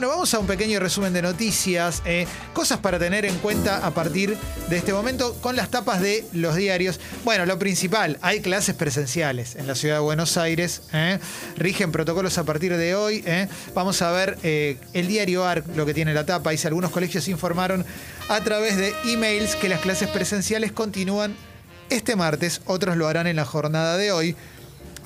Bueno, vamos a un pequeño resumen de noticias, eh, cosas para tener en cuenta a partir de este momento con las tapas de los diarios. Bueno, lo principal, hay clases presenciales en la ciudad de Buenos Aires, eh. rigen protocolos a partir de hoy. eh. Vamos a ver el diario ARC, lo que tiene la tapa, dice algunos colegios informaron a través de emails que las clases presenciales continúan este martes, otros lo harán en la jornada de hoy.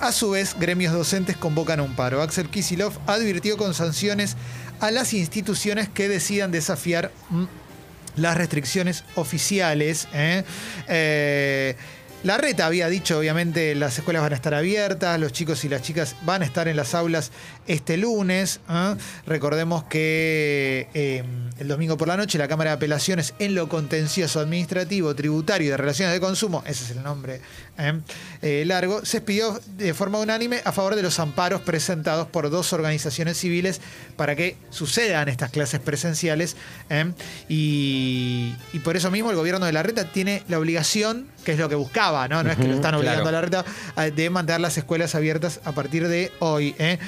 A su vez, gremios docentes convocan un paro. Axel Kisilov advirtió con sanciones a las instituciones que decidan desafiar mm, las restricciones oficiales. ¿eh? Eh, la reta había dicho, obviamente, las escuelas van a estar abiertas, los chicos y las chicas van a estar en las aulas este lunes. ¿eh? Recordemos que eh, el domingo por la noche la Cámara de Apelaciones en lo contencioso administrativo, tributario y de relaciones de consumo, ese es el nombre ¿eh? Eh, largo, se expidió de forma unánime a favor de los amparos presentados por dos organizaciones civiles para que sucedan estas clases presenciales. Y, y por eso mismo el gobierno de la reta tiene la obligación, que es lo que buscaba, no, no es que lo están obligando claro. a la reta, a- de mantener las escuelas abiertas a partir de hoy. ¿eh?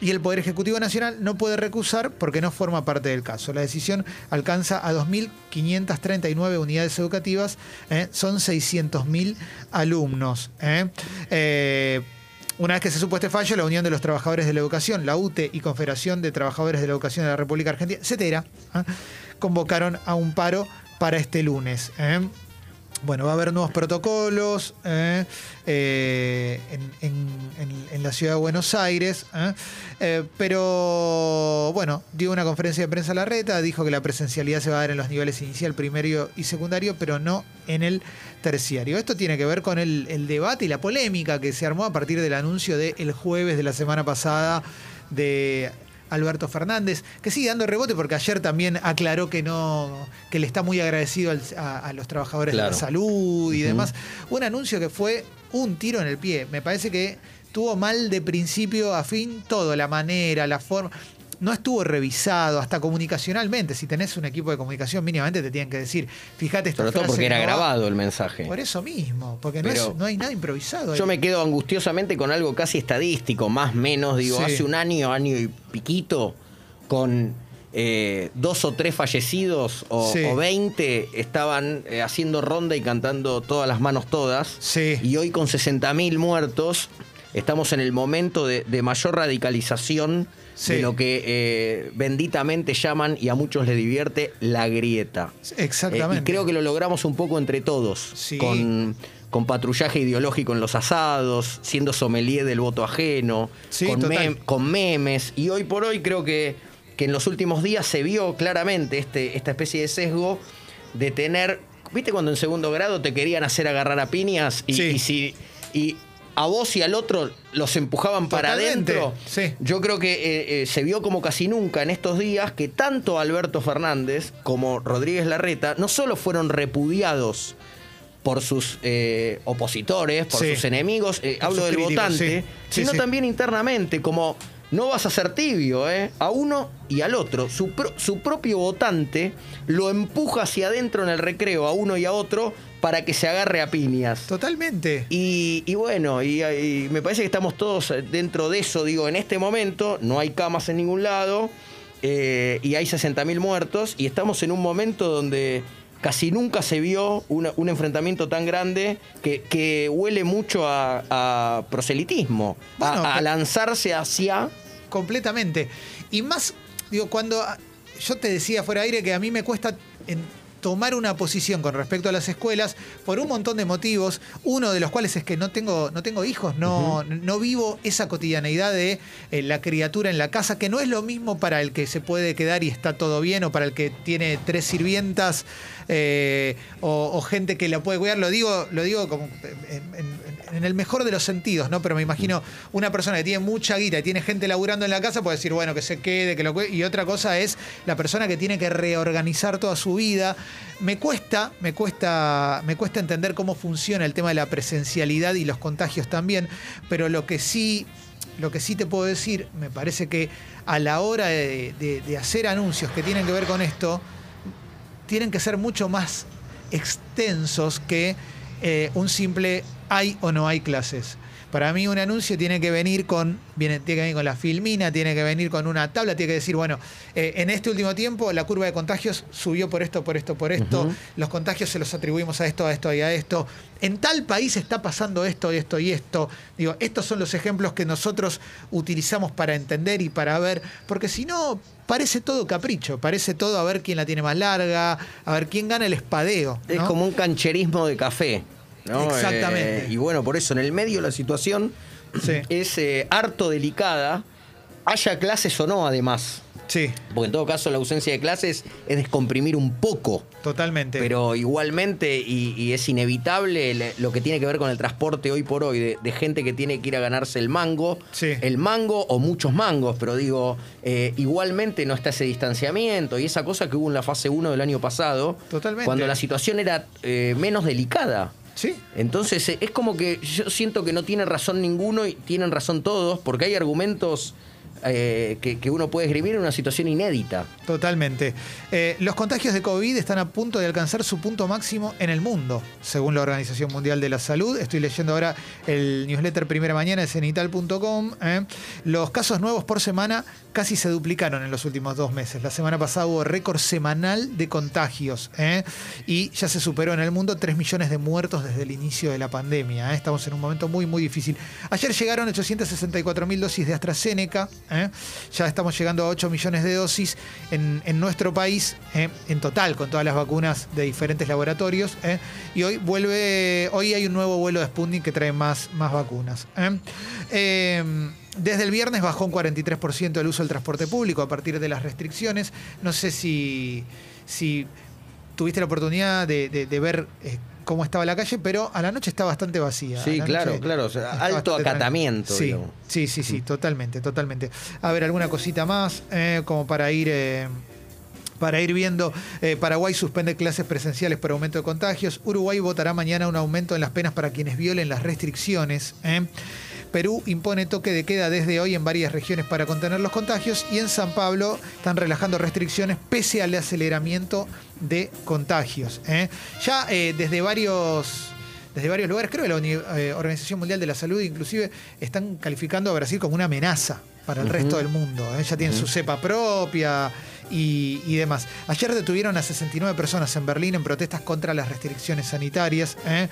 Y el Poder Ejecutivo Nacional no puede recusar porque no forma parte del caso. La decisión alcanza a 2.539 unidades educativas, ¿eh? son 600.000 alumnos. ¿eh? Eh, una vez que se supo este fallo, la Unión de los Trabajadores de la Educación, la UTE y Confederación de Trabajadores de la Educación de la República Argentina, CETERA, ¿eh? convocaron a un paro para este lunes. Bueno, va a haber nuevos protocolos ¿eh? Eh, en, la ciudad de Buenos Aires, ¿eh? Pero bueno, dio una conferencia de prensa a la reta, dijo que la presencialidad se va a dar en los niveles inicial, primario y secundario, pero no en el terciario. Esto tiene que ver con el debate y la polémica que se armó a partir del anuncio del jueves de la semana pasada de Alberto Fernández, que sigue dando rebote porque ayer también aclaró que no, que le está muy agradecido al- a, a los trabajadores de la salud y demás. Un anuncio que fue un tiro en el pie. Me parece que tuvo mal de principio a fin todo, la manera, la forma. No estuvo revisado, hasta comunicacionalmente. Si tenés un equipo de comunicación, mínimamente te tienen que decir, fíjate esta Sobre todo porque que era no va". grabado el mensaje. Por eso mismo, porque no, es- no hay nada improvisado. Yo me quedo angustiosamente con algo casi estadístico, más menos, digo, Sí. hace un año, año y piquito, con eh, dos o tres fallecidos o, Sí. o 20 estaban eh, haciendo ronda y cantando todas las manos todas. Sí. Y hoy con 60.000 muertos estamos en el momento de, de mayor radicalización Sí. de lo que eh, benditamente llaman y a muchos les divierte la grieta. Exactamente. Eh, y creo que lo logramos un poco entre todos. Sí. Con, con patrullaje ideológico en los asados, siendo sommelier del voto ajeno, Sí, con, total. mem- con memes. Y hoy por hoy creo que, que en los últimos días se vio claramente este, esta especie de sesgo de tener. ¿Viste cuando en segundo grado te querían hacer agarrar a piñas? Y, Sí. y si. Y a vos y al otro los empujaban para adentro. sí. Yo creo que eh, eh, se vio como casi nunca en estos días que tanto Alberto Fernández como Rodríguez Larreta no solo fueron repudiados por sus eh, opositores, por Sí. sus enemigos, hablo sus del críticos, votante, sí. Sino también internamente, como no vas a ser tibio, ¿eh? A uno y al otro. Su, pro- su propio votante lo empuja hacia adentro en el recreo, a uno y a otro, para que se agarre a piñas. Totalmente. Y, y bueno, y, y me parece que estamos todos dentro de eso. Digo, en este momento no hay camas en ningún lado eh, y hay 60.000 muertos y estamos en un momento donde casi nunca se vio una- un enfrentamiento tan grande que, que huele mucho a, a proselitismo, a- Bueno, a, lanzarse hacia... Completamente. Y más, digo, cuando ah, yo te decía fuera de aire que a mí me cuesta en tomar una posición con respecto a las escuelas por un montón de motivos, uno de los cuales es que no tengo, no tengo hijos, no, no vivo esa cotidianeidad de eh, la criatura en la casa, que no es lo mismo para el que se puede quedar y está todo bien, o para el que tiene tres sirvientas, eh, o, gente que la puede cuidar, lo digo, lo digo como en, el mejor de los sentidos, ¿no? Pero me imagino una persona que tiene mucha guita y tiene gente laburando en la casa puede decir, bueno, que se quede, que lo. Y otra cosa es la persona que tiene que reorganizar toda su vida. Me cuesta, me cuesta, me cuesta entender cómo funciona el tema de la presencialidad y los contagios también, pero lo que sí lo que sí te puedo decir, me parece que a la hora de hacer anuncios que tienen que ver con esto, tienen que ser mucho más extensos que eh, un simple hay o no hay clases. Para mí un anuncio tiene que venir con, viene, tiene que venir con la filmina, tiene que venir con una tabla, tiene que decir, bueno, eh, en este último tiempo la curva de contagios subió por esto, por esto, por esto, los contagios se los atribuimos a esto, a esto y a esto. En tal país está pasando esto, esto y esto. Digo, estos son los ejemplos que nosotros utilizamos para entender y para ver, porque si no, parece todo capricho, parece todo a ver quién la tiene más larga, a ver quién gana el espadeo. Es como un cancherismo de café. ¿No? Exactamente. Eh, y bueno, por eso en el medio la situación Sí. es eh, harto delicada, haya clases o no además. Sí, Porque en todo caso la ausencia de clases es descomprimir un poco. totalmente. Pero igualmente, y, y es inevitable le- lo que tiene que ver con el transporte hoy por hoy, de, de gente que tiene que ir a ganarse el mango, Sí. el mango o muchos mangos, pero digo, eh, igualmente no está ese distanciamiento y esa cosa que hubo en la fase 1 del año pasado, Totalmente. cuando la situación era eh, menos delicada. Sí, Entonces eh, es como que yo siento que no tiene razón ninguno y tienen razón todos, porque hay argumentos eh, que, uno puede escribir en una situación inédita. Totalmente. Eh, los contagios de COVID están a punto de alcanzar su punto máximo en el mundo, según la Organización Mundial de la Salud. Estoy leyendo ahora el newsletter Primera Mañana de cenital.com. ¿eh? Los casos nuevos por semana casi se duplicaron en los últimos dos meses. La semana pasada hubo récord semanal de contagios y ya se superó en el mundo 3 millones de muertos desde el inicio de la pandemia. Estamos en un momento muy, muy difícil. Ayer llegaron 864 mil dosis de AstraZeneca. ¿Eh? Ya estamos llegando a 8 millones de dosis en, en nuestro país, ¿eh? en total, con todas las vacunas de diferentes laboratorios. ¿eh? Y hoy vuelve, hoy hay un nuevo vuelo de Sputnik que trae más, más vacunas. desde el viernes bajó un 43% el uso del transporte público a partir de las restricciones. No sé si, si tuviste la oportunidad de, de- ver cómo estaba la calle, pero a la noche está bastante vacía. Sí, claro, noche claro, o sea, está alto acatamiento. Sí, sí, sí, sí, totalmente, totalmente. A ver, alguna cosita más, eh, como para ir... eh, para ir viendo, eh, Paraguay suspende clases presenciales por aumento de contagios. Uruguay votará mañana un aumento en las penas para quienes violen las restricciones. Perú impone toque de queda desde hoy en varias regiones para contener los contagios y en San Pablo están relajando restricciones pese al aceleramiento de contagios. ¿eh? Ya eh, desde varios desde varios lugares, creo que la eh, Organización Mundial de la Salud inclusive están calificando a Brasil como una amenaza para el resto del mundo. ¿eh? Ya tienen su cepa propia y, y demás. Ayer detuvieron a 69 personas en Berlín en protestas contra las restricciones sanitarias. ¿eh?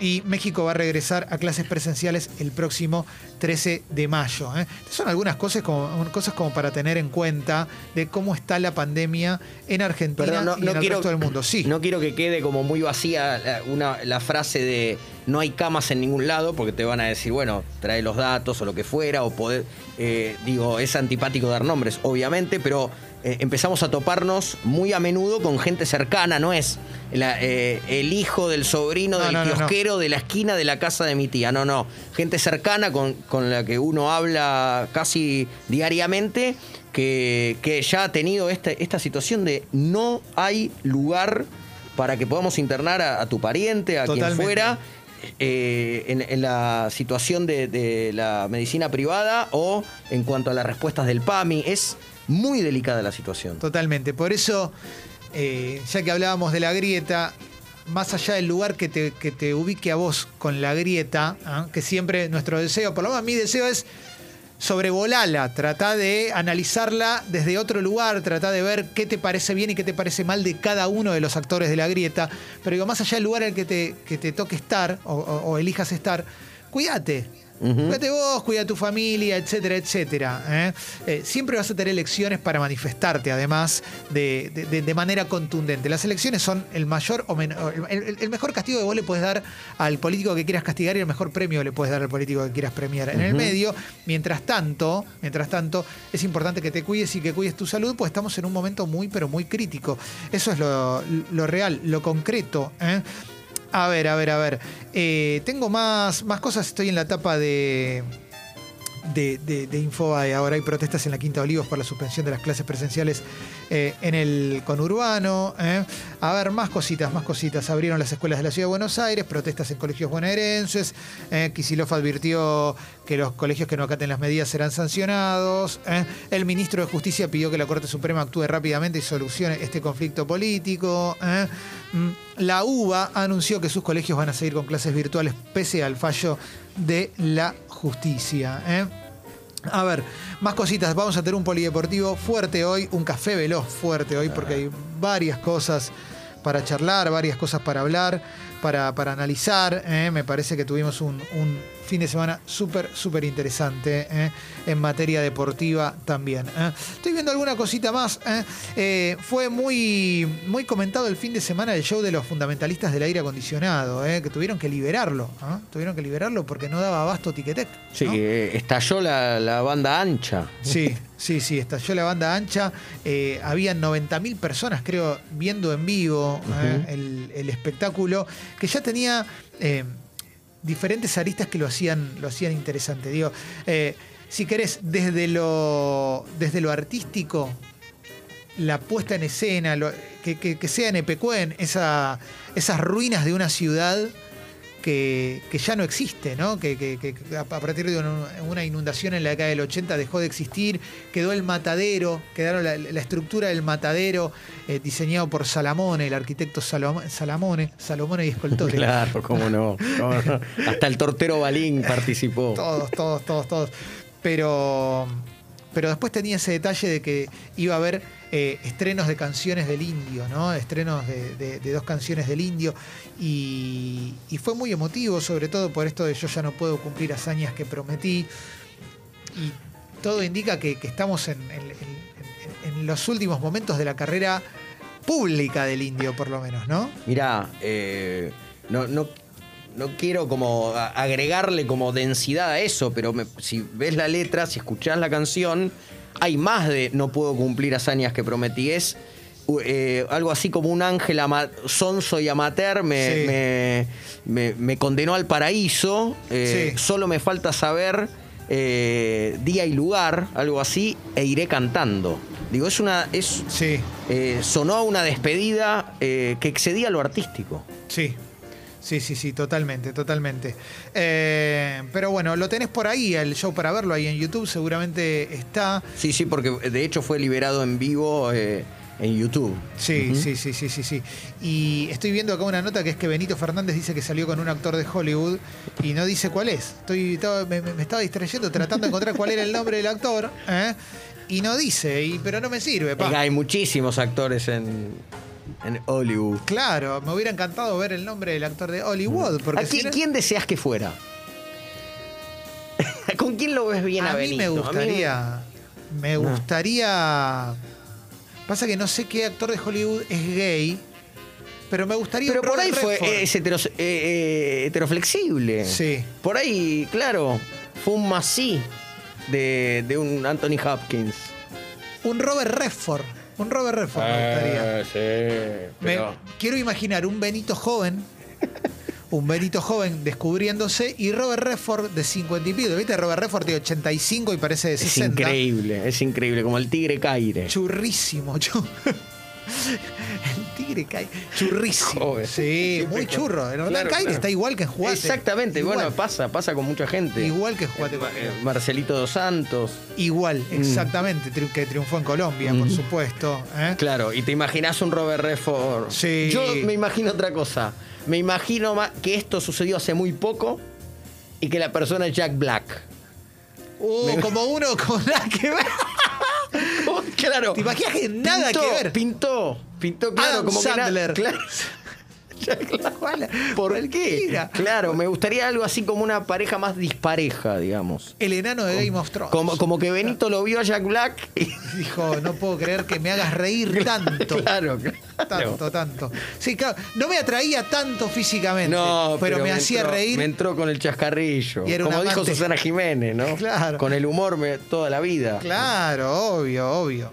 Y México va a regresar a clases presenciales el próximo 13 de mayo. ¿eh? Son algunas cosas como, cosas como para tener en cuenta de cómo está la pandemia en Argentina Perdón, no, y no en el quiero, resto del mundo. Sí. no quiero que quede como muy vacía la, una- la frase de no hay camas en ningún lado, porque te van a decir, bueno, trae los datos o lo que fuera, o poder, eh, digo, es antipático dar nombres, obviamente, pero eh, empezamos a toparnos muy a menudo con gente cercana, no es la- eh, el hijo del sobrino No, del no, kiosquero de la esquina de la casa de mi tía, no, no, gente cercana con, con la que uno habla casi diariamente. Que, que ya ha tenido esta, esta situación de no hay lugar para que podamos internar a, a tu pariente, a quien fuera, eh, en, la situación de, de la medicina privada o en cuanto a las respuestas del PAMI. Es muy delicada la situación. Totalmente. Por eso, eh, ya que hablábamos de la grieta, más allá del lugar que te, que te ubique a vos con la grieta, ¿ah? que siempre nuestro deseo, por lo menos mi deseo es sobrevolala, trata de analizarla desde otro lugar, trata de ver qué te parece bien y qué te parece mal de cada uno de los actores de la grieta. Pero digo, más allá del lugar en el que te, que te toque estar o, o- o elijas estar, cuídate. Ujú. Cuídate vos, cuida a tu familia, etcétera, etcétera. ¿eh? Eh, siempre vas a tener elecciones para manifestarte, además, de, de- manera contundente. Las elecciones son el mayor o el, el- el mejor castigo que vos le puedes dar al político que quieras castigar y el mejor premio le puedes dar al político que quieras premiar. En el medio, mientras tanto, mientras tanto, es importante que te cuides y que cuides tu salud, pues estamos en un momento muy, pero muy crítico. Eso es lo, lo real, lo concreto. ¿eh? A ver, a ver, a ver. Eh, tengo más, más cosas. Estoy en la etapa de, de, de. Ahora hay protestas en la Quinta Olivos por la suspensión de las clases presenciales eh, en el conurbano. ¿eh? A ver, más cositas, más cositas. Abrieron las escuelas de la Ciudad de Buenos Aires, protestas en colegios bonaerenses. Eh, advirtió que los colegios que no acaten las medidas serán sancionados. ¿eh? El ministro de Justicia pidió que la Corte Suprema actúe rápidamente y solucione este conflicto político. Mm, la UBA anunció que sus colegios van a seguir con clases virtuales pese al fallo de la justicia. A ver, más cositas. Vamos a tener un polideportivo fuerte hoy, un café veloz fuerte hoy, porque hay varias cosas para charlar, varias cosas para hablar, para, para analizar. ¿eh? Me parece que tuvimos un, un fin de semana súper, súper interesante ¿eh? en materia deportiva también. ¿eh? Estoy viendo alguna cosita más. fue muy, muy comentado el fin de semana el show de los fundamentalistas del aire acondicionado, que tuvieron que liberarlo. ¿ah? Tuvieron que liberarlo porque no daba abasto Tiquetec. Sí, ¿no? eh, estalló la, la banda ancha. Sí, sí, sí, estalló la banda ancha. Habían 90.000 personas, creo, viendo en vivo el, el espectáculo, que ya tenía eh, diferentes aristas que lo hacían, lo hacían interesante. Digo, eh, si querés, desde lo, desde lo artístico, la puesta en escena, que, sea en Epecuén, esa, esas ruinas de una ciudad que, que ya no existe, ¿no? Que, que- que a partir de una, inundación en la década del 80 dejó de existir, quedó el matadero, quedaron la, la estructura del matadero eh, diseñado por Salamone, el arquitecto Salom- Salamone, Salomone y Escoltore. Claro, cómo no, cómo no. Hasta el tortero Balín participó. Todos, todos, todos, todos. Pero, pero después tenía ese detalle de que iba a haber eh, estrenos de canciones del indio, ¿no? Estrenos de, de- dos canciones del indio. Y, y fue muy emotivo, sobre todo por esto de yo ya no puedo cumplir hazañas que prometí. Y todo indica que, estamos en, los últimos momentos de la carrera pública del indio, por lo menos, ¿no? Mirá, eh, no, no, quiero como agregarle como densidad a eso, pero me- si ves la letra, si escuchás la canción, hay más de no puedo cumplir hazañas que prometí. Es eh, algo así como un ángel sonso y amateur me, Sí. me, me- me condenó al paraíso. eh, Sí. Solo me falta saber eh, día y lugar, algo así, e iré cantando. Digo, es una. Es, Sí, eh, sonó a una despedida eh, que excedía lo artístico. Sí, sí, sí, sí, totalmente, totalmente. Eh, pero bueno, lo tenés por ahí, el show para verlo ahí en YouTube, seguramente está. Sí, sí, porque de hecho fue liberado en vivo eh, en YouTube. Sí, sí, sí, sí, sí, sí. Y estoy viendo acá una nota que es que Benito Fernández dice que salió con un actor de Hollywood y no dice cuál es. Estoy, estaba- me, me estaba distrayendo tratando de encontrar cuál era el nombre del actor. ¿eh? Y no dice, y, pero no me sirve. pa. Hay muchísimos actores en, en Hollywood. Claro, me hubiera encantado ver el nombre del actor de Hollywood. Porque ¿A si qui- no- quién deseas que fuera? ¿Con quién lo ves bien a, a mí Benito? me A gustaría. Me No. gustaría. Pasa que no sé qué actor de Hollywood es gay. Pero me gustaría. Pero un por ahí Robert fue Redford. es heteros- eh, eh, heteroflexible. Sí. Por ahí, claro, fue un masí de, de un Anthony Hopkins. Un Robert Redford. Un Robert Redford me gustaría. Ah, sí, Me- quiero imaginar un Benito joven. Un Benito joven descubriéndose y Robert Redford de 50 y pico. ¿Viste? Robert Redford de 85 y parece de Es 60. increíble, es increíble, como el tigre Caire. Churrísimo. chu- El tigre cae. Churrísimo. Joder. Sí, Siempre muy con- churro. En Claro, claro. está igual que en. Exactamente, Igual. bueno, pasa, pasa con mucha gente. Igual que Juate. Eh, Marcelito dos Santos. Igual, exactamente. tri- Que triunfó en Colombia, por Mm. supuesto. ¿eh? Claro, y te imaginas un Robert Redford. Sí. Yo me imagino otra cosa. Me imagino ma- que esto sucedió hace muy poco y que la persona es Jack Black. Uh, como uno con nada que ver. Claro. ¿Te imaginas que nada Pintó, que ver? Pintó, pintó, claro, Adam como que nada- Sandler. claro. ¿Por qué? Claro, me gustaría algo así como una pareja más dispareja, digamos. El enano de Game of Thrones. Como, como que Benito lo vio a Jack Black y. Dijo, no puedo creer que me hagas reír tanto. Claro, claro. Tanto, tanto. Sí, claro. No me atraía tanto físicamente. No, pero, me, hacía entró- reír. Me entró con el chascarrillo. Y era un Como dijo amante. Susana Jiménez, ¿no? Claro. Con el humor me- toda la vida. Claro, obvio, obvio.